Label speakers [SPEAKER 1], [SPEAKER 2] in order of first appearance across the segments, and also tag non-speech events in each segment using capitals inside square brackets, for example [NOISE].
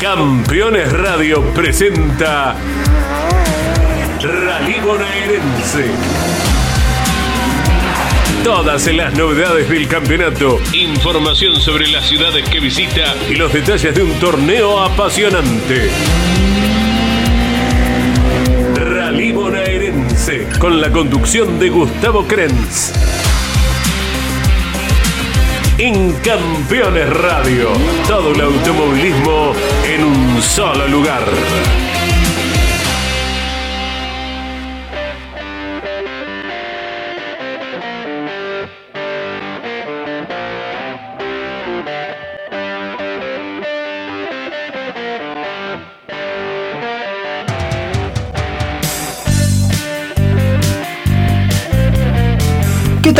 [SPEAKER 1] Campeones Radio presenta Rally Bonaerense. Todas las novedades del campeonato, información sobre las ciudades que visita y los detalles de un torneo apasionante. Rally Bonaerense, con la conducción de Gustavo Krenz. En Campeones Radio, todo el automovilismo en un solo lugar.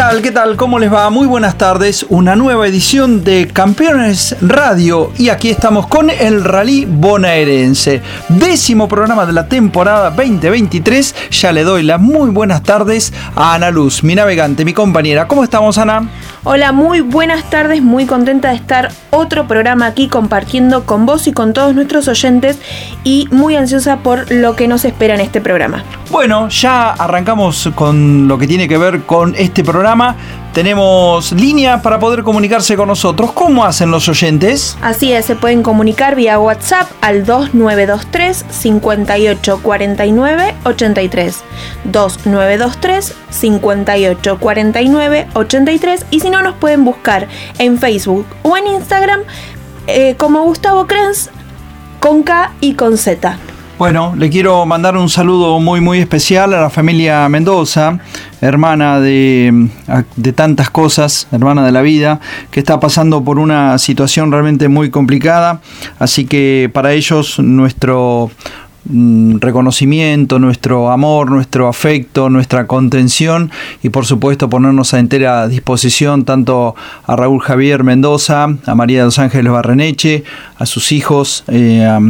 [SPEAKER 2] Tal? ¿Qué tal? ¿Cómo les va? Muy buenas tardes. Una nueva edición de Campeones Radio y aquí estamos con el Rally Bonaerense. Décimo programa de la temporada 2023. Ya le doy las muy buenas tardes a Ana Luz, mi navegante, mi compañera. ¿Cómo estamos, Ana?
[SPEAKER 3] Hola, muy buenas tardes. Muy contenta de estar otro programa aquí compartiendo con vos y con todos nuestros oyentes y muy ansiosa por lo que nos espera en este programa.
[SPEAKER 2] Bueno, ya arrancamos con lo que tiene que ver con este programa. Tenemos línea para poder comunicarse con nosotros. ¿Cómo hacen los oyentes?
[SPEAKER 3] Así es, se pueden comunicar vía WhatsApp al 2923 5849 83. 2923 5849 83 y si no nos pueden buscar en Facebook o en Instagram eh, como Gustavo Krenz con K y con Z.
[SPEAKER 2] Bueno, le quiero mandar un saludo muy muy especial a la familia Mendoza, hermana de, de, tantas cosas, hermana de la vida, que está pasando por una situación realmente muy complicada. Así que para ellos nuestro mm, reconocimiento, nuestro amor, nuestro afecto, nuestra contención y por supuesto ponernos a entera disposición tanto a Raúl Javier Mendoza, a María de los Ángeles Barreneche, a sus hijos, eh, a,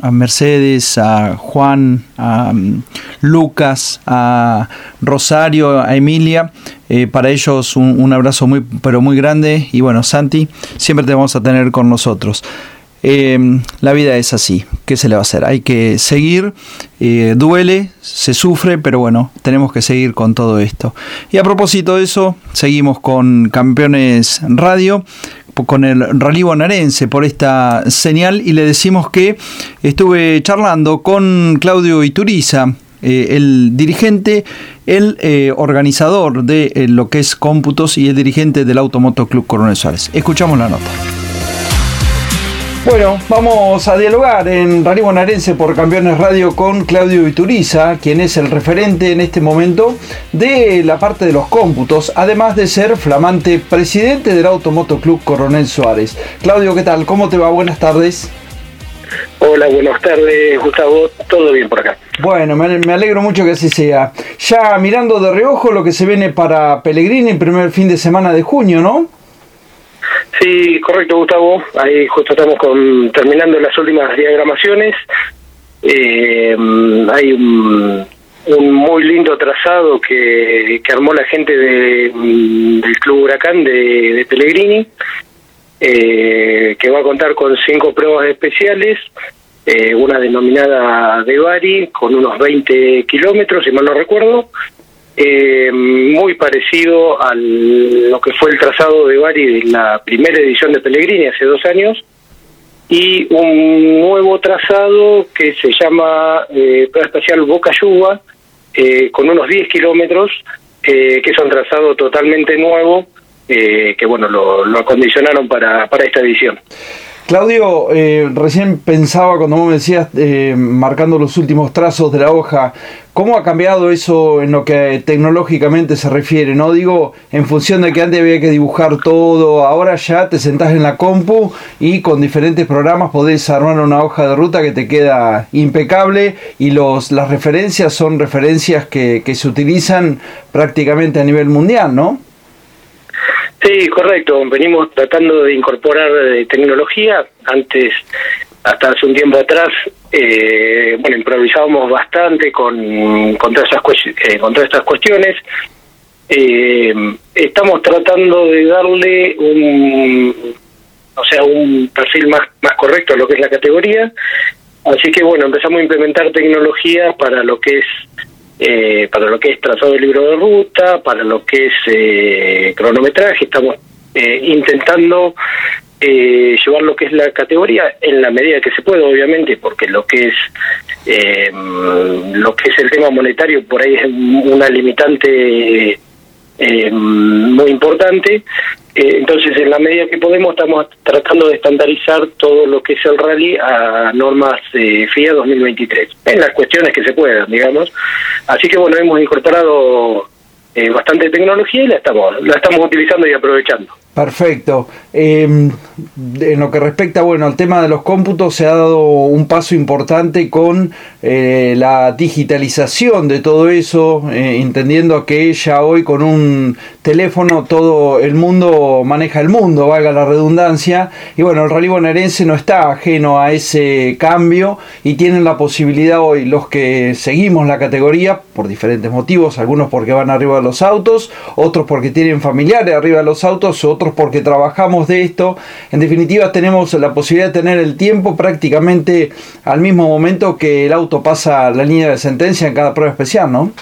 [SPEAKER 2] a Mercedes, a Juan, a um, Lucas, a Rosario, a Emilia. Eh, para ellos un, abrazo muy, pero muy grande. Y bueno, Santi, siempre te vamos a tener con nosotros. Eh, la vida es así, ¿qué se le va a hacer? Hay que seguir, eh, duele, se sufre, pero bueno, tenemos que seguir con todo esto. Y a propósito de eso, seguimos con Campeones Radio con el Rally Bonaerense por esta señal y le decimos que estuve charlando con Claudio Ituriza, eh, el dirigente, el eh, organizador de eh, lo que es cómputos y el dirigente del Automoto Club Coronel Suárez. Escuchamos la nota. Bueno, vamos a dialogar en Rally Bonaerense por Campeones Radio con Claudio Ituriza, quien es el referente en este momento de la parte de los cómputos, además de ser flamante presidente del Automoto Club Coronel Suárez. Claudio, ¿qué tal? ¿Cómo te va? Buenas tardes.
[SPEAKER 4] Hola, buenas tardes, Gustavo. Todo bien por acá.
[SPEAKER 2] Bueno, me alegro mucho que así sea. Ya mirando de reojo lo que se viene para Pellegrini el primer fin de semana de junio, ¿no?
[SPEAKER 4] Sí, correcto, Gustavo. Ahí justo estamos con, terminando las últimas diagramaciones. Eh, hay un, muy lindo trazado que, que armó la gente de, del Club Huracán de, de Pellegrini, eh, que va a contar con cinco pruebas especiales. Eh, una denominada de Bari, con unos 20 kilómetros, si mal no recuerdo, eh, muy parecido a lo que fue el trazado de Bari de la primera edición de Pellegrini hace dos años y un nuevo trazado que se llama eh, Espacial Boca Yuba eh, con unos 10 kilómetros eh, que es un trazado totalmente nuevo eh, que bueno lo, lo acondicionaron para, para esta edición.
[SPEAKER 2] Claudio, eh, recién pensaba cuando vos me decías, eh, marcando los últimos trazos de la hoja, ¿cómo ha cambiado eso en lo que tecnológicamente se refiere? No digo en función de que antes había que dibujar todo, ahora ya te sentás en la compu y con diferentes programas podés armar una hoja de ruta que te queda impecable y los, las referencias son referencias que, que se utilizan prácticamente a nivel mundial, ¿no?
[SPEAKER 4] Sí, correcto. Venimos tratando de incorporar eh, tecnología. Antes, hasta hace un tiempo atrás, eh, bueno, improvisábamos bastante con, con, todas, esas, eh, estas cuestiones. Eh, estamos tratando de darle un, o sea, un perfil más, más correcto a lo que es la categoría. Así que bueno, empezamos a implementar tecnología para lo que es eh, para lo que es trazado de libro de ruta, para lo que es eh, cronometraje, estamos eh, intentando eh, llevar lo que es la categoría en la medida que se puede, obviamente, porque lo que es eh, lo que es el tema monetario por ahí es una limitante eh, muy importante. Eh, entonces, en la medida que podemos, estamos tratando de estandarizar todo lo que es el rally a normas eh, FIA 2023, en las cuestiones que se puedan, digamos. Así que, bueno, hemos incorporado eh, bastante tecnología y la estamos, la estamos utilizando y aprovechando.
[SPEAKER 2] Perfecto. Eh, en lo que respecta, bueno, al tema de los cómputos, se ha dado un paso importante con eh, la digitalización de todo eso, eh, entendiendo que ya hoy con un teléfono todo el mundo maneja el mundo, valga la redundancia, y bueno, el rally bonaerense no está ajeno a ese cambio y tienen la posibilidad hoy los que seguimos la categoría por diferentes motivos, algunos porque van arriba los autos, otros porque tienen familiares arriba de los autos, otros porque trabajamos de esto. En definitiva, tenemos la posibilidad de tener el tiempo prácticamente al mismo momento que el auto pasa la línea de sentencia en cada prueba especial, ¿no?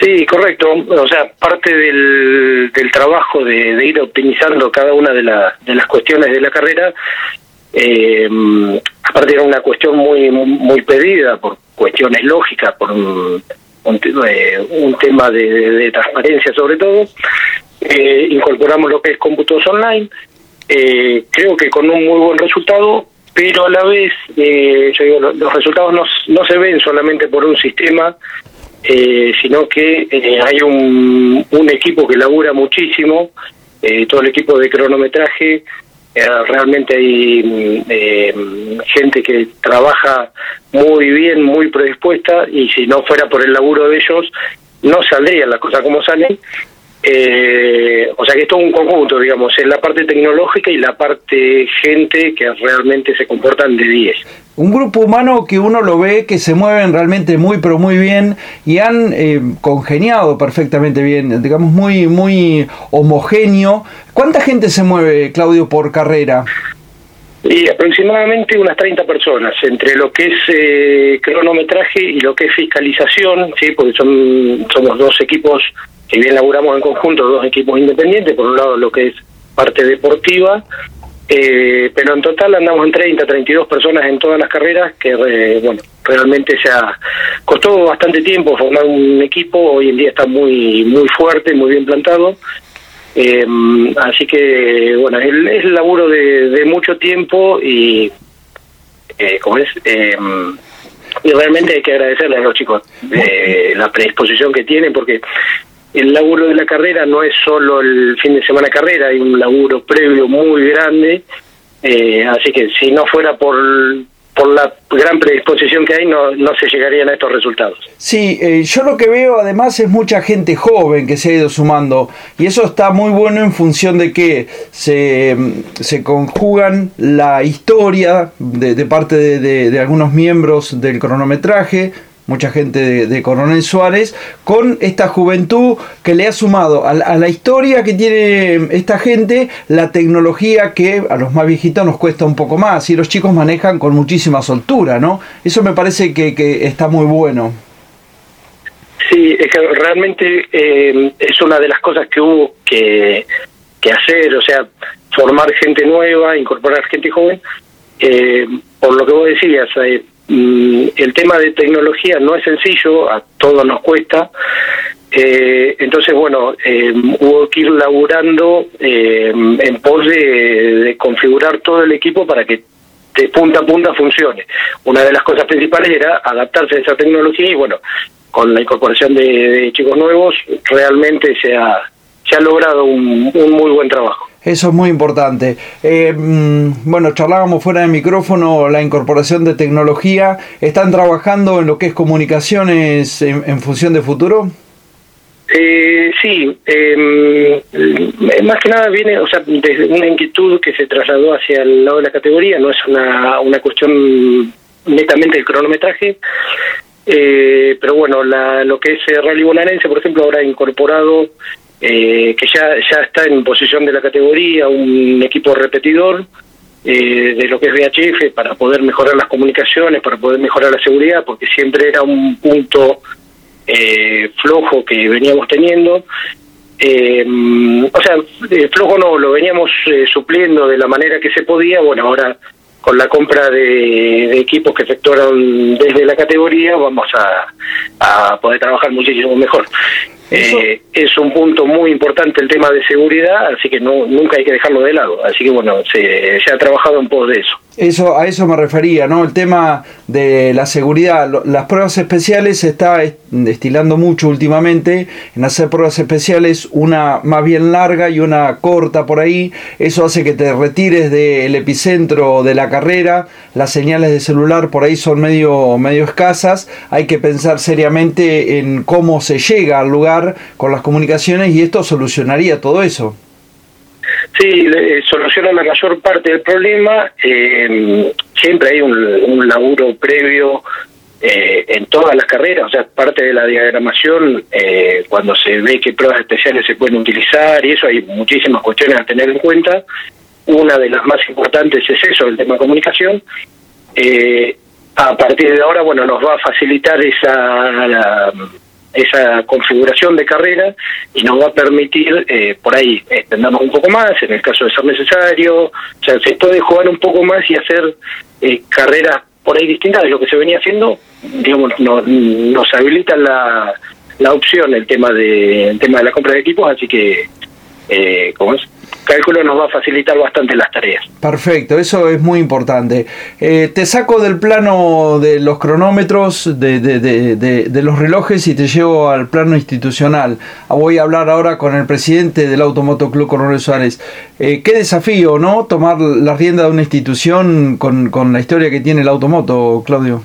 [SPEAKER 4] Sí, correcto. O sea, parte del, del trabajo de, de, ir optimizando cada una de, la, de las cuestiones de la carrera, eh, aparte era una cuestión muy muy pedida por cuestiones lógicas, por un, eh, un tema de, transparencia sobre todo, eh, incorporamos lo que es cómputos online, eh, creo que con un muy buen resultado, pero a la vez, yo digo, los, resultados no, no se ven solamente por un sistema, sino que hay un, equipo que labura muchísimo, todo el equipo de cronometraje, realmente hay eh, gente que trabaja muy bien, muy predispuesta, y si no fuera por el laburo de ellos, no saldrían las cosas como salen. Eh, o sea que es todo un conjunto, digamos, es la parte tecnológica y la parte gente que realmente se comportan de 10.
[SPEAKER 2] Un grupo humano que uno lo ve que se mueven realmente muy pero muy bien y han eh, congeniado perfectamente bien, digamos muy muy homogéneo. ¿Cuánta gente se mueve, Claudio, por carrera?
[SPEAKER 4] Y aproximadamente unas 30 personas, entre lo que es eh, cronometraje y lo que es fiscalización, sí, porque son somos dos equipos que bien laburamos en conjunto, dos equipos independientes, por un lado lo que es parte deportiva, eh, pero en total andamos en 30, 32 personas en todas las carreras, que bueno, realmente se ha costó bastante tiempo formar un equipo, hoy en día está muy muy fuerte, muy bien plantado, eh, así que bueno, es, el laburo de, de mucho tiempo y eh, como es eh, y realmente hay que agradecerle a los chicos eh, la predisposición que tienen porque el laburo de la carrera no es solo el fin de semana carrera, hay un laburo previo muy grande, eh, así que si no fuera por, por la gran predisposición que hay, no, no se llegarían a estos resultados.
[SPEAKER 2] Sí, eh, yo lo que veo además es mucha gente joven que se ha ido sumando y eso está muy bueno en función de que se, se conjugan la historia de, de parte de, de, de algunos miembros del cronometraje, mucha gente de, Coronel Suárez, con esta juventud que le ha sumado a, a, la historia que tiene esta gente, la tecnología que a los más viejitos nos cuesta un poco más y los chicos manejan con muchísima soltura, ¿no? Eso me parece que, que está muy bueno.
[SPEAKER 4] Sí, es que realmente eh, es una de las cosas que hubo que, hacer, o sea, formar gente nueva, incorporar gente joven, eh, por lo que vos decías, eh, el tema de tecnología no es sencillo, a todos nos cuesta. Eh, entonces, bueno, eh, hubo que ir laburando eh, en pos de, configurar todo el equipo para que de punta a punta funcione. Una de las cosas principales era adaptarse a esa tecnología y, bueno, con la incorporación de, chicos nuevos, realmente se ha, se ha logrado un muy buen trabajo.
[SPEAKER 2] Eso es muy importante. Eh, bueno, charlábamos fuera de micrófono la incorporación de tecnología. ¿Están trabajando en lo que es comunicaciones en, en función de futuro?
[SPEAKER 4] Eh, sí, eh, más que nada viene, o sea, desde una inquietud que se trasladó hacia el lado de la categoría, no es una, una cuestión netamente del cronometraje, eh, pero bueno, la, lo que es Rally Bonaerense, por ejemplo, ahora ha incorporado eh, que ya, ya está en posición de la categoría, un equipo repetidor eh, de lo que es VHF para poder mejorar las comunicaciones, para poder mejorar la seguridad, porque siempre era un punto eh, flojo que veníamos teniendo. o sea, flojo no, lo veníamos supliendo de la manera que se podía, bueno, ahora con la compra de, equipos que efectuaron desde la categoría vamos a poder trabajar muchísimo mejor. Eh, es un punto muy importante el tema de seguridad, así que no, nunca hay que dejarlo de lado. Así que bueno, se, se ha trabajado en pos de eso.
[SPEAKER 2] Eso, a eso me refería, ¿no? El tema de la seguridad. Las pruebas especiales se está destilando mucho últimamente en hacer pruebas especiales, una más bien larga y una corta por ahí. Eso hace que te retires del epicentro de la carrera. Las señales de celular por ahí son medio, medio escasas. Hay que pensar seriamente en cómo se llega al lugar con las comunicaciones y esto solucionaría todo eso.
[SPEAKER 4] Sí, soluciona la mayor parte del problema. Eh, siempre hay un, laburo previo eh, en todas las carreras, o sea, parte de la diagramación, eh, cuando se ve qué pruebas especiales se pueden utilizar y eso, hay muchísimas cuestiones a tener en cuenta. Una de las más importantes es eso, el tema de comunicación. a partir de ahora, bueno, nos va a facilitar esa esa configuración de carrera y nos va a permitir eh, por ahí extendernos un poco más en el caso de ser necesario, o sea, se puede jugar un poco más y hacer eh, carreras por ahí distintas de lo que se venía haciendo, digamos, no, nos habilita la, la opción el tema de el tema de la compra de equipos, así que eh, ¿cómo es? Cálculo nos va a facilitar bastante las tareas.
[SPEAKER 2] Perfecto, eso es muy importante. Eh, te saco del plano de los cronómetros, de, de, los relojes y te llevo al plano institucional. Voy a hablar ahora con el presidente del Automoto Club Coronel Suárez. Eh, qué desafío, ¿no? Tomar la rienda de una institución con, con la historia que tiene el automoto, Claudio.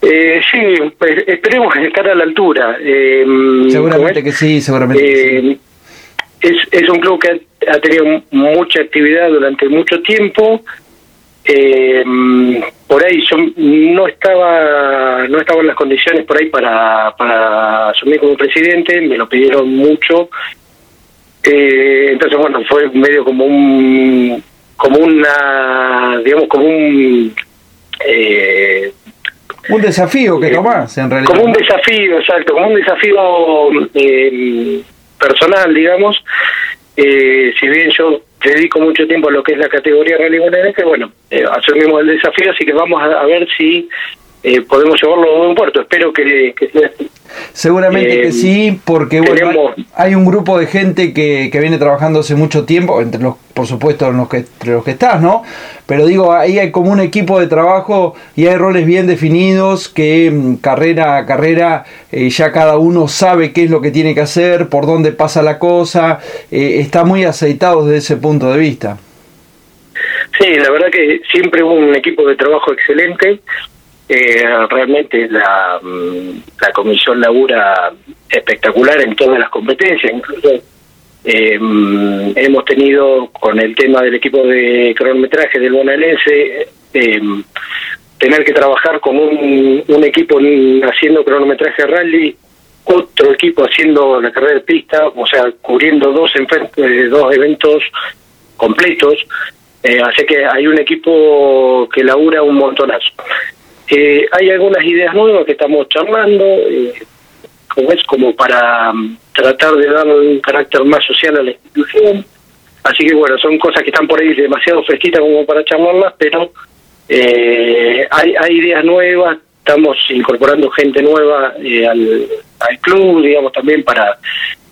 [SPEAKER 4] Eh, sí, pues, esperemos estar a la altura.
[SPEAKER 2] Eh, seguramente que sí, seguramente que sí
[SPEAKER 4] es, es un club que ha, tenido mucha actividad durante mucho tiempo. Eh, por ahí yo no estaba no estaba en las condiciones por ahí para, para asumir como presidente, me lo pidieron mucho. Eh, entonces bueno, fue medio como un como una digamos como un
[SPEAKER 2] eh, un desafío que tomás en realidad.
[SPEAKER 4] Como un desafío, exacto, como un desafío eh, personal, digamos, eh, si bien yo dedico mucho tiempo a lo que es la categoría rally bonaerense, bueno, eh, asumimos el desafío, así que vamos a, ver si eh, podemos llevarlo a un puerto. Espero que, que sea
[SPEAKER 2] Seguramente que sí, porque bueno, hay un grupo de gente que, que, viene trabajando hace mucho tiempo, entre los, por supuesto, los que, entre los que estás, ¿no? Pero digo, ahí hay como un equipo de trabajo y hay roles bien definidos que mm, carrera a carrera eh, ya cada uno sabe qué es lo que tiene que hacer, por dónde pasa la cosa, eh, está muy aceitado desde ese punto de vista.
[SPEAKER 4] Sí, la verdad que siempre hubo un equipo de trabajo excelente eh, realmente la, mm, la comisión labura espectacular en todas las competencias, incluso eh, mm, hemos tenido con el tema del equipo de cronometraje del bonaerense eh, tener que trabajar con un, equipo haciendo cronometraje rally otro equipo haciendo la carrera de pista o sea cubriendo dos dos eventos completos así que hay un equipo que labura un montonazo eh, hay algunas ideas nuevas que estamos charlando, eh, como es como para mm, tratar de dar un carácter más social a la institución. Así que bueno, son cosas que están por ahí demasiado fresquitas como para charlarlas, pero eh, hay, hay ideas nuevas, estamos incorporando gente nueva eh, al, al club, digamos, también para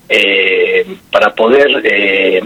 [SPEAKER 4] eh, para poder eh,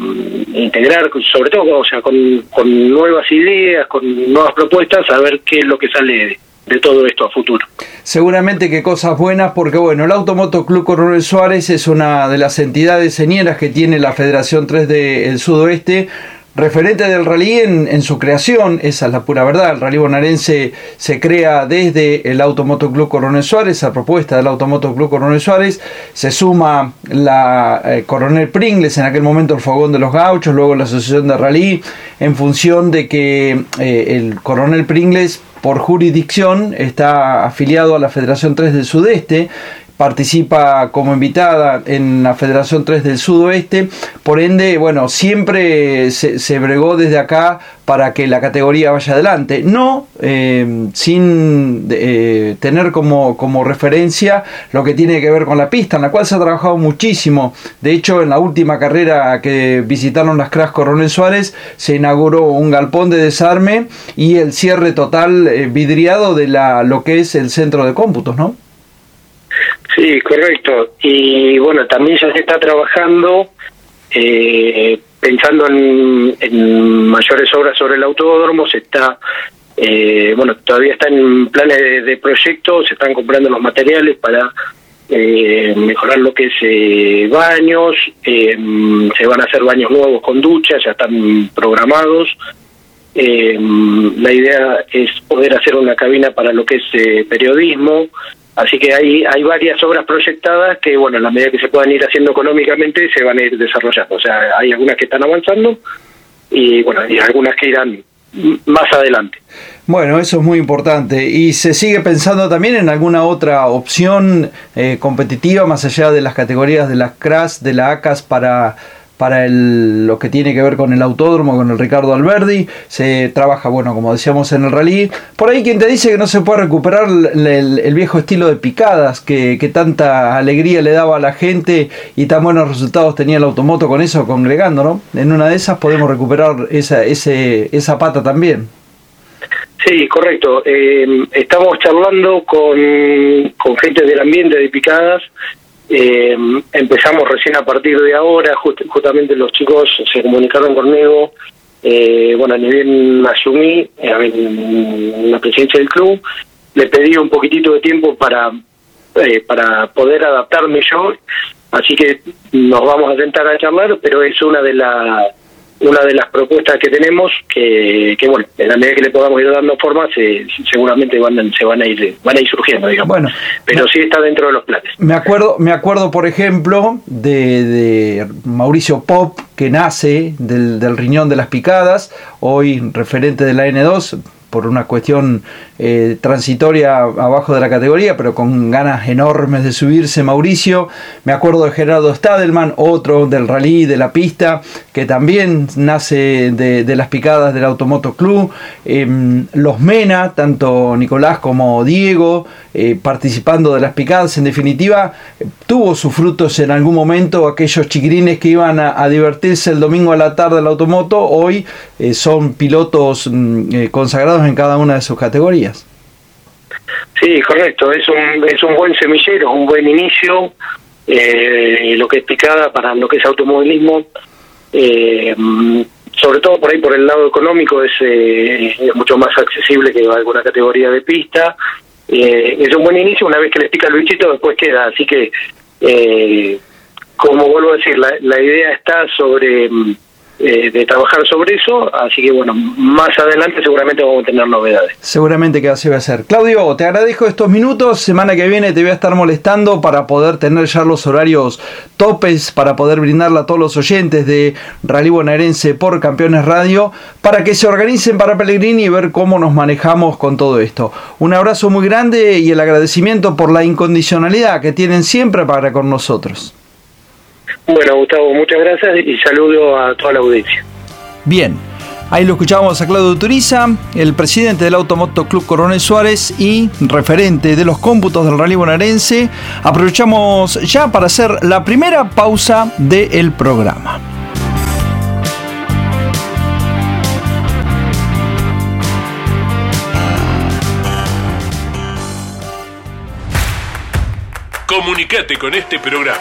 [SPEAKER 4] integrar, sobre todo, o sea, con, con nuevas ideas, con nuevas propuestas, a ver qué es lo que sale de, de todo esto a futuro.
[SPEAKER 2] Seguramente que cosas buenas, porque bueno, el Automoto Club Coronel Suárez es una de las entidades señeras que tiene la Federación 3 del Sudoeste, referente del rally en, su creación, esa es la pura verdad, el rally bonaerense se crea desde el Automoto Club Coronel Suárez, a propuesta del Automoto Club Coronel Suárez, se suma la eh, Coronel Pringles, en aquel momento el Fogón de los Gauchos, luego la Asociación de Rally, en función de que eh, el Coronel Pringles por jurisdicción está afiliado a la Federación 3 del Sudeste, participa como invitada en la Federación 3 del Sudoeste, por ende, bueno, siempre se, bregó desde acá para que la categoría vaya adelante, no eh, sin eh, tener como, como referencia lo que tiene que ver con la pista, en la cual se ha trabajado muchísimo. De hecho, en la última carrera que visitaron las Crash Coronel Suárez, se inauguró un galpón de desarme y el cierre total eh, vidriado de la, lo que es el centro de cómputos, ¿no?
[SPEAKER 4] Sí, correcto. Y bueno, también ya se está trabajando eh, pensando en, mayores obras sobre el autódromo, se está, eh, bueno, todavía está en planes de, de proyecto, se están comprando los materiales para eh, mejorar lo que es eh, baños, se van a hacer baños nuevos con duchas, ya están programados. la idea es poder hacer una cabina para lo que es periodismo, Así que hay, hay varias obras proyectadas que, bueno, en la medida que se puedan ir haciendo económicamente, se van a ir desarrollando. O sea, hay algunas que están avanzando y, bueno, y algunas que irán más adelante.
[SPEAKER 2] Bueno, eso es muy importante. ¿Y se sigue pensando también en alguna otra opción eh, competitiva más allá de las categorías de las CRAS, de la ACAS para para el, lo que tiene que ver con el autódromo, con el Ricardo Alberdi, se trabaja, bueno, como decíamos en el rally. Por ahí quien te dice que no se puede recuperar el, viejo estilo de picadas que, que, tanta alegría le daba a la gente y tan buenos resultados tenía el automoto con eso, congregando, ¿no? En una de esas podemos recuperar esa, ese, esa pata también.
[SPEAKER 4] Sí, correcto. Eh, estamos charlando con, con gente del ambiente de picadas eh, empezamos recién a partir de ahora, justamente los chicos se comunicaron conmigo, eh, bueno, ni bien asumí en la presidencia del club, le pedí un poquitito de tiempo para, eh, para poder adaptarme yo, así que nos vamos a sentar a charlar, pero es una de las una de las propuestas que tenemos que, que bueno en la medida que le podamos ir dando forma se, seguramente van se van a ir van a ir surgiendo digamos. Bueno pero sí está dentro de los planes.
[SPEAKER 2] Me acuerdo me acuerdo por ejemplo de, de Mauricio Pop que nace del, del riñón de las picadas hoy referente de la N2 por una cuestión eh, transitoria abajo de la categoría, pero con ganas enormes de subirse Mauricio. Me acuerdo de Gerardo Stadelman, otro del rally de la pista, que también nace de, las picadas del Automoto Club. Em, los Mena, tanto Nicolás como Diego, eh, participando de las picadas. En definitiva, tuvo sus frutos en algún momento aquellos chiquirines que iban a, divertirse el domingo a la tarde al automoto. Hoy eh, son pilotos mm, en cada una de sus categorías.
[SPEAKER 4] Sí, correcto, es un, es un buen semillero, un buen inicio, eh, lo que es picada para lo que es automovilismo, eh, sobre todo por ahí por el lado económico es, eh, mucho más accesible que alguna categoría de pista, es un buen inicio, una vez que les pica el bichito después queda, así que como vuelvo a decir, la, la idea está sobre eh, de trabajar sobre eso, así que bueno, más adelante seguramente vamos a tener novedades.
[SPEAKER 2] Seguramente que así va a ser. Claudio, te agradezco estos minutos, semana que viene te voy a estar molestando para poder tener ya los horarios topes, para poder brindarle a todos los oyentes de Rally Bonaerense por Campeones Radio, para que se organicen para Pellegrini y ver cómo nos manejamos con todo esto. Un abrazo muy grande y el agradecimiento por la incondicionalidad que tienen siempre para con nosotros.
[SPEAKER 4] Bueno, Gustavo, muchas gracias y saludo a toda la audiencia.
[SPEAKER 2] Bien, ahí lo escuchábamos a Claudio Turiza, el presidente del Automoto Club Coronel Suárez y referente de los cómputos del rally bonaerense. Aprovechamos ya para hacer la primera pausa del programa.
[SPEAKER 1] Comunicate con este programa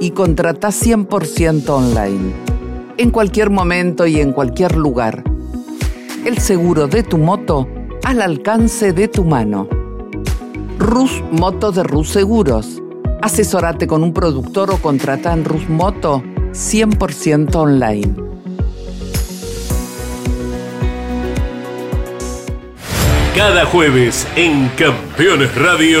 [SPEAKER 5] y contrata 100% online. En cualquier momento y en cualquier lugar. El seguro de tu moto al alcance de tu mano. Rus Moto de Rus Seguros. Asesorate con un productor o contrata en Rus Moto 100% online.
[SPEAKER 1] Cada jueves en Campeones Radio,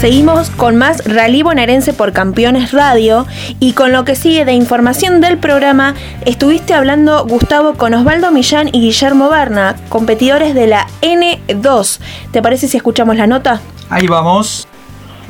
[SPEAKER 3] Seguimos con más Rally Bonaerense por Campeones Radio y con lo que sigue de información del programa estuviste hablando Gustavo con Osvaldo Millán y Guillermo Berna, competidores de la N2. ¿Te parece si escuchamos la nota?
[SPEAKER 2] Ahí vamos.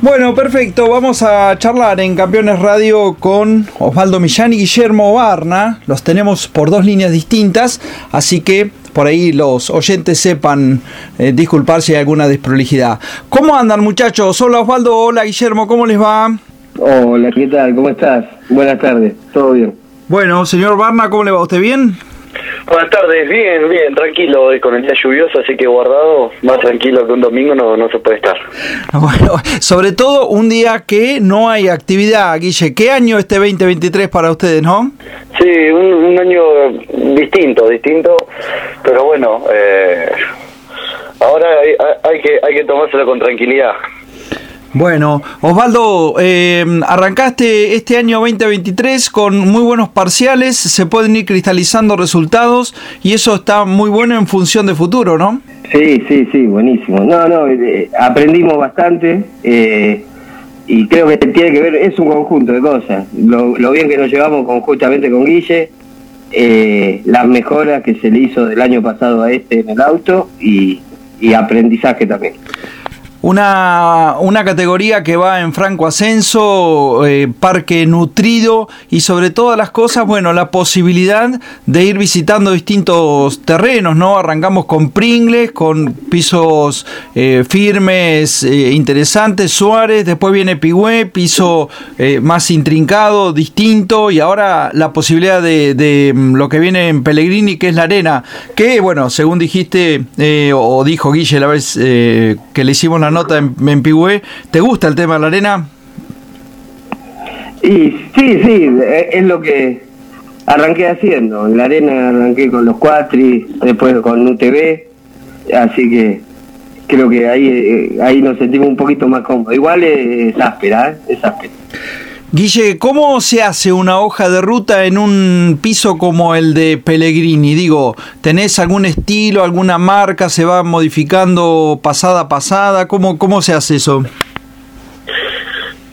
[SPEAKER 2] Bueno, perfecto. Vamos a charlar en Campeones Radio con Osvaldo Millán y Guillermo Barna. Los tenemos por dos líneas distintas, así que por ahí los oyentes sepan eh, disculpar si hay alguna desprolijidad. ¿Cómo andan muchachos? Hola Osvaldo, hola Guillermo, ¿cómo les va?
[SPEAKER 6] Hola, ¿qué tal? ¿Cómo estás? Buenas tardes, todo bien.
[SPEAKER 2] Bueno, señor Barna, ¿cómo le va? ¿Usted bien?
[SPEAKER 7] Buenas tardes, bien, bien, tranquilo hoy con el día lluvioso, así que guardado, más tranquilo que un domingo no, no se puede estar. [LAUGHS]
[SPEAKER 2] Bueno, sobre todo un día que no hay actividad, Guille. ¿Qué año este 2023 para ustedes, no?
[SPEAKER 7] Sí, un, un año distinto, distinto, pero bueno, eh, ahora hay, hay, que, hay que tomárselo con tranquilidad.
[SPEAKER 2] Bueno, Osvaldo, eh, arrancaste este año 2023 con muy buenos parciales, se pueden ir cristalizando resultados y eso está muy bueno en función de futuro, ¿no?
[SPEAKER 6] Sí, sí, sí, buenísimo. No, no, eh, aprendimos bastante eh, y creo que tiene que ver, es un conjunto de cosas. Lo, lo bien que nos llevamos conjuntamente con Guille, eh, las mejoras que se le hizo del año pasado a este en el auto y aprendizaje también.
[SPEAKER 2] Una, una categoría que va en franco ascenso, eh, parque nutrido y sobre todas las cosas, bueno, la posibilidad de ir visitando distintos terrenos, ¿no? Arrancamos con Pringles, con pisos eh, firmes, eh, interesantes, Suárez, después viene Pigüé, piso eh, más intrincado, distinto, y ahora la posibilidad de, de, mm, lo que viene en Pellegrini, que es la arena, que, bueno, según dijiste, o dijo Guille la vez que le hicimos la nota en, en Pigüé. ¿Te gusta el tema de la arena?
[SPEAKER 6] Y sí, sí, es lo que arranqué haciendo. En la arena arranqué con los Cuatri, después con UTV, así que creo que ahí eh, ahí nos sentimos un poquito más cómodos. Igual es áspera, ¿eh? es áspera.
[SPEAKER 2] Guille, ¿cómo se hace una hoja de ruta en un piso como el de Pellegrini? Digo, ¿tenés algún estilo, alguna marca? ¿Se va modificando pasada a pasada? ¿Cómo, cómo se hace eso?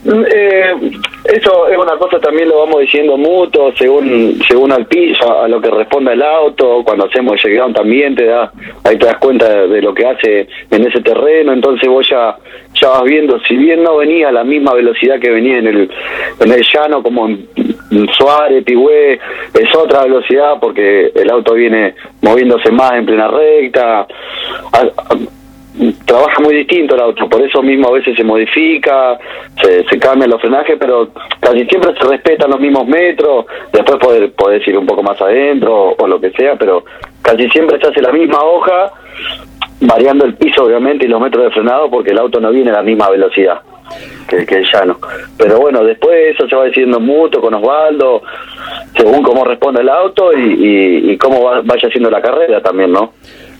[SPEAKER 7] Eh, eso es una cosa también lo vamos diciendo mutuo según según al piso a lo que responda el auto cuando hacemos el ground también te da ahí te das cuenta de, de, lo que hace en ese terreno entonces vos ya ya vas viendo si bien no venía a la misma velocidad que venía en el en el llano como en, en Suárez Pigüé es otra velocidad porque el auto viene moviéndose más en plena recta trabaja muy distinto el auto, por eso mismo a veces se modifica, se, se cambian los frenajes, pero casi siempre se respetan los mismos metros, después poder, podés ir un poco más adentro o lo que sea, pero casi siempre se hace la misma hoja variando el piso obviamente y los metros de frenado porque el auto no viene a la misma velocidad que, el llano. Pero bueno, después eso se va diciendo mutuo con Osvaldo, según cómo responde el auto y, y, cómo vaya haciendo la carrera también, ¿no?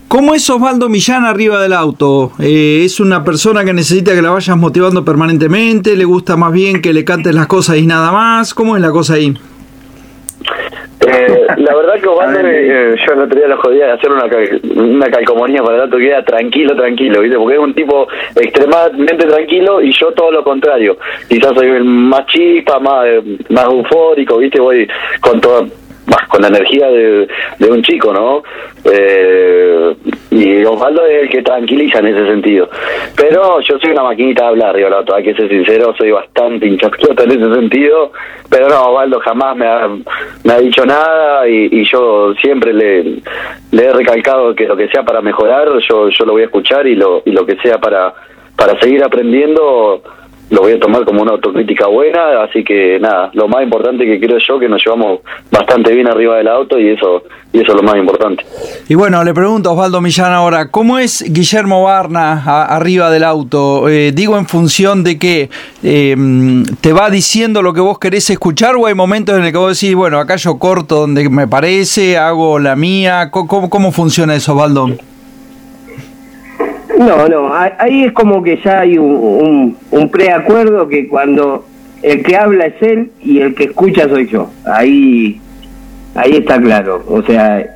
[SPEAKER 2] ¿Cómo es Osvaldo Millán arriba del auto? Eh, ¿Es una persona que necesita que la vayas motivando permanentemente? ¿Le gusta más bien que le cantes las cosas y nada más? ¿Cómo es la cosa ahí?
[SPEAKER 7] Eh, la verdad que eh, yo no tenía la jodida de hacer una, una calcomanía para el auto que era tranquilo, tranquilo, ¿viste? Porque es un tipo extremadamente tranquilo y yo todo lo contrario. Quizás soy el más chispa, más, más eufórico, ¿viste? Voy con todo con la energía de, de un chico, ¿no? Eh, y Osvaldo es el que tranquiliza en ese sentido. Pero yo soy una maquinita de hablar, digo, hay que ser sincero, soy bastante hinchasclota en ese sentido, pero no, Osvaldo jamás me ha, me ha dicho nada y, y yo siempre le, le he recalcado que lo que sea para mejorar, yo, yo lo voy a escuchar y lo, y lo que sea para, para seguir aprendiendo lo voy a tomar como una autocrítica buena, así que nada, lo más importante que creo yo que nos llevamos bastante bien arriba del auto y eso y eso es lo más importante.
[SPEAKER 2] Y bueno, le pregunto a Osvaldo Millán ahora, ¿cómo es Guillermo Barna arriba del auto? Eh, digo en función de que eh, te va diciendo lo que vos querés escuchar o hay momentos en el que vos decís, bueno, acá yo corto donde me parece, hago la mía, ¿cómo, cómo funciona eso, Osvaldo?
[SPEAKER 6] No, no, ahí es como que ya hay un, un, preacuerdo que cuando el que habla es él y el que escucha soy yo. Ahí, ahí está claro. O sea,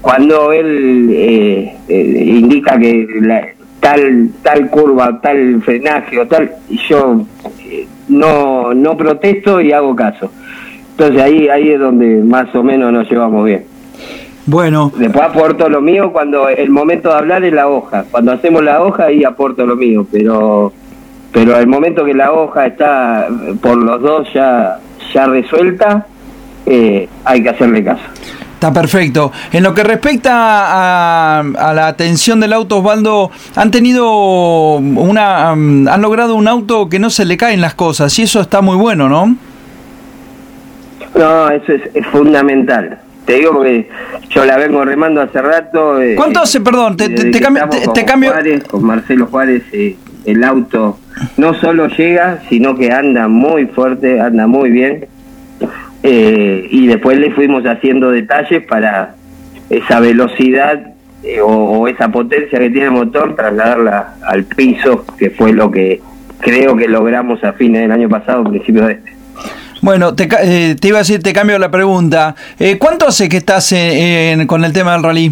[SPEAKER 6] cuando él eh, eh, indica que tal tal curva, tal frenaje o tal, yo eh, no no protesto y hago caso. Entonces ahí ahí es donde más o menos nos llevamos bien.
[SPEAKER 2] Bueno.
[SPEAKER 6] Después aporto lo mío cuando el momento de hablar es la hoja. Cuando hacemos la hoja ahí aporto lo mío, pero pero el momento que la hoja está por los dos ya ya resuelta, eh, hay que hacerle caso.
[SPEAKER 2] Está perfecto. En lo que respecta a, a, la atención del auto, Osvaldo, han tenido una, han logrado un auto que no se le caen las cosas y eso está muy bueno, ¿no?
[SPEAKER 6] No, eso es, es fundamental te digo porque yo la vengo remando hace rato.
[SPEAKER 2] Eh, ¿Cuánto hace, perdón? Te, te, cambio. Te,
[SPEAKER 6] cambio... con Marcelo Juárez, eh, el auto no solo llega, sino que anda muy fuerte, anda muy bien. Eh, y después le fuimos haciendo detalles para esa velocidad o, esa potencia que tiene el motor, trasladarla al piso, que fue lo que creo que logramos a fines del año pasado, principios de este.
[SPEAKER 2] Bueno, te, eh, te, iba a decir, te cambio la pregunta. Eh, ¿Cuánto hace que estás con el tema del rally?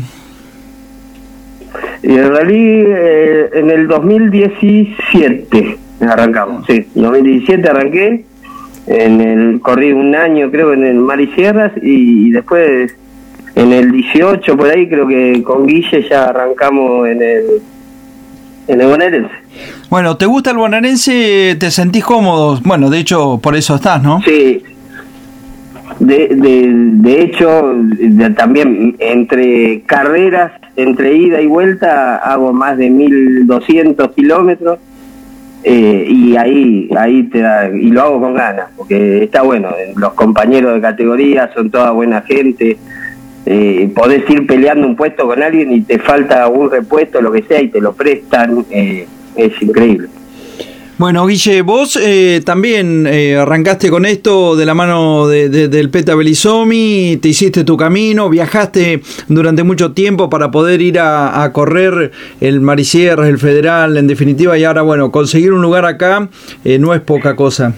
[SPEAKER 6] Y el rally eh, en el 2017 arrancamos, sí. En 2017 arranqué, en el corrí un año creo en el Mar y Sierras y, después en el 18 por ahí creo que con Guille ya arrancamos en el en el bonaerense.
[SPEAKER 2] Bueno, ¿te gusta el bonaerense? ¿Te sentís cómodo? Bueno, de hecho, por eso estás, ¿no?
[SPEAKER 6] Sí. De, de, de hecho, también entre carreras, entre ida y vuelta, hago más de 1200 kilómetros. Eh, y ahí ahí te da, y lo hago con ganas porque está bueno los compañeros de categoría son toda buena gente eh, podés ir peleando un puesto con alguien y te falta un repuesto, lo que sea, y te lo prestan, eh, es increíble.
[SPEAKER 2] Bueno, Guille, vos eh, también eh, arrancaste con esto de la mano de, del Peta Belisomi, te hiciste tu camino, viajaste durante mucho tiempo para poder ir a, correr el Marisierras, el Federal, en definitiva, y ahora, bueno, conseguir un lugar acá no es poca cosa.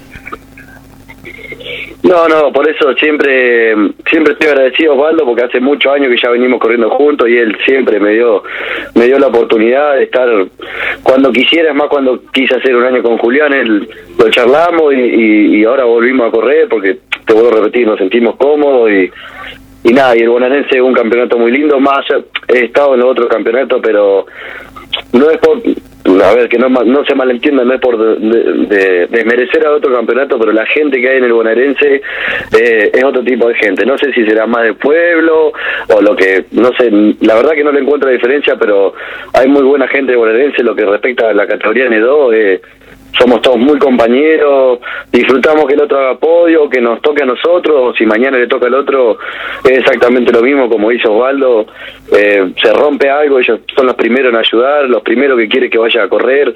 [SPEAKER 7] No, no, por eso siempre siempre estoy agradecido Osvaldo porque hace muchos años que ya venimos corriendo juntos y él siempre me dio me dio la oportunidad de estar cuando quisiera, más cuando quise hacer un año con Julián, él lo charlamos y, ahora volvimos a correr porque te vuelvo a repetir, nos sentimos cómodos y y nada, y el bonaerense es un campeonato muy lindo, más he estado en los otros campeonatos, pero no es por a ver, que no, no se malentienda, no es por desmerecer de, a otro campeonato, pero la gente que hay en el bonaerense eh, es otro tipo de gente. No sé si será más de pueblo o lo que, no sé, la verdad que no le encuentro diferencia, pero hay muy buena gente de bonaerense. Lo que respecta a la categoría N2, eh, somos todos muy compañeros, disfrutamos que el otro haga podio, que nos toque a nosotros, o si mañana le toca al otro, es exactamente lo mismo como dice Osvaldo, eh, se rompe algo, ellos son los primeros en ayudar, los primeros que quieren que vaya a correr,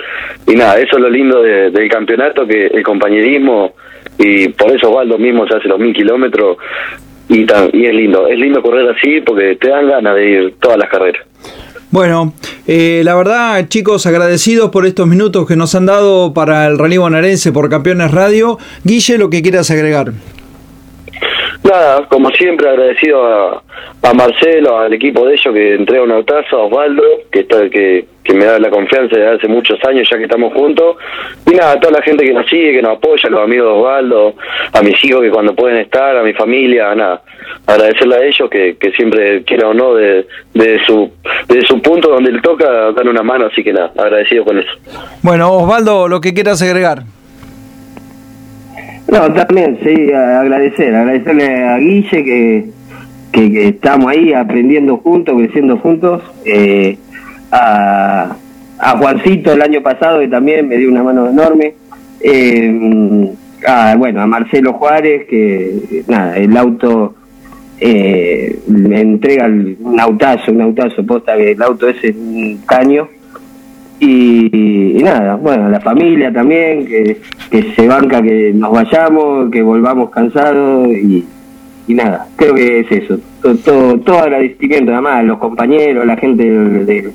[SPEAKER 7] y nada, eso es lo lindo del campeonato, que el compañerismo, y por eso Osvaldo mismo se hace los mil kilómetros, y es lindo, es lindo correr así porque te dan ganas de ir todas las carreras.
[SPEAKER 2] Bueno, eh, la verdad, chicos, agradecidos por estos minutos que nos han dado para el rally bonaerense por Campeones Radio. Guille, lo que quieras agregar.
[SPEAKER 7] Nada, como siempre, agradecido a, a Marcelo, al equipo de ellos que entrega un autazo, a Osvaldo, que está que, que me da la confianza de hace muchos años ya que estamos juntos. Y nada, a toda la gente que nos sigue, que nos apoya, a los amigos de Osvaldo, a mis hijos que cuando pueden estar, a mi familia, nada. Agradecerle a ellos que, que siempre, quiera o no, de, de, su, de su punto donde le toca, dar una mano, así que nada, agradecido con eso.
[SPEAKER 2] Bueno, Osvaldo, lo que quieras agregar.
[SPEAKER 6] No, también, sí, agradecer, agradecerle a Guille que, que, estamos ahí aprendiendo juntos, creciendo juntos, eh, a, Juancito el año pasado que también me dio una mano enorme, eh, a, bueno, a Marcelo Juárez que, nada, el auto eh, me entrega un autazo, un autazo, posta que el auto ese es un caño, y, nada, bueno, la familia también, que, se banca que nos vayamos, que volvamos cansados y, y nada, creo que es eso. Todo, todo, todo agradecimiento, además, los compañeros, la gente del,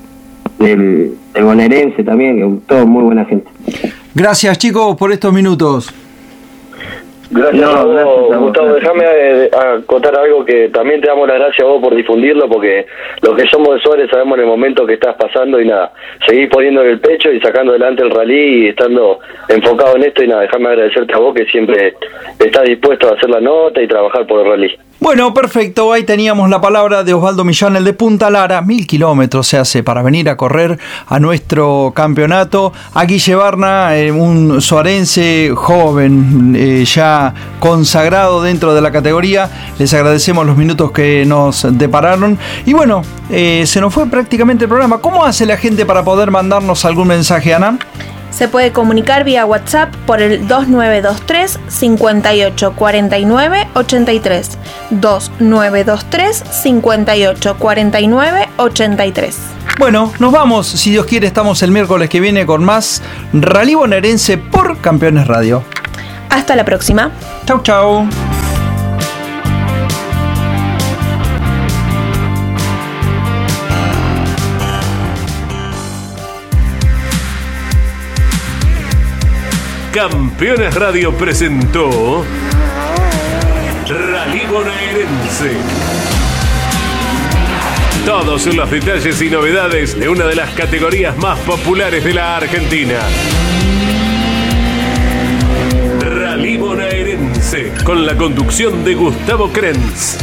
[SPEAKER 6] del, del bonaerense también, que todo muy buena gente.
[SPEAKER 2] Gracias chicos por estos minutos.
[SPEAKER 7] Gracias, a vos, Gustavo. Déjame eh, acotar algo que también te damos las gracias a vos por difundirlo, porque los que somos de Suárez sabemos en el momento que estás pasando y nada, seguís poniendo en el pecho y sacando adelante el rally y estando enfocado en esto y nada, déjame agradecerte a vos que siempre estás dispuesto a hacer la nota y trabajar por el rally.
[SPEAKER 2] Bueno, perfecto. Ahí teníamos la palabra de Osvaldo Millán, el de Punta Lara. Mil kilómetros se hace para venir a correr a nuestro campeonato. Aquí Barna, eh, un suarense joven, eh, ya consagrado dentro de la categoría. Les agradecemos los minutos que nos depararon. Y bueno, eh, se nos fue prácticamente el programa. ¿Cómo hace la gente para poder mandarnos algún mensaje, Ana?
[SPEAKER 3] Se puede comunicar vía WhatsApp por el 2923 5849 83. 2923 5849 83.
[SPEAKER 2] Bueno, nos vamos. Si Dios quiere, estamos el miércoles que viene con más Rally Bonaerense por Campeones Radio.
[SPEAKER 3] Hasta la próxima.
[SPEAKER 2] Chau, chau.
[SPEAKER 1] Campeones Radio presentó Rally Bonaerense. Todos los detalles y novedades de una de las categorías más populares de la Argentina. Rally Bonaerense, con la conducción de Gustavo Krenz.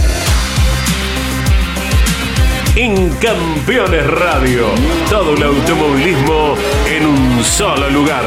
[SPEAKER 1] En Campeones Radio, todo el automovilismo en un solo lugar.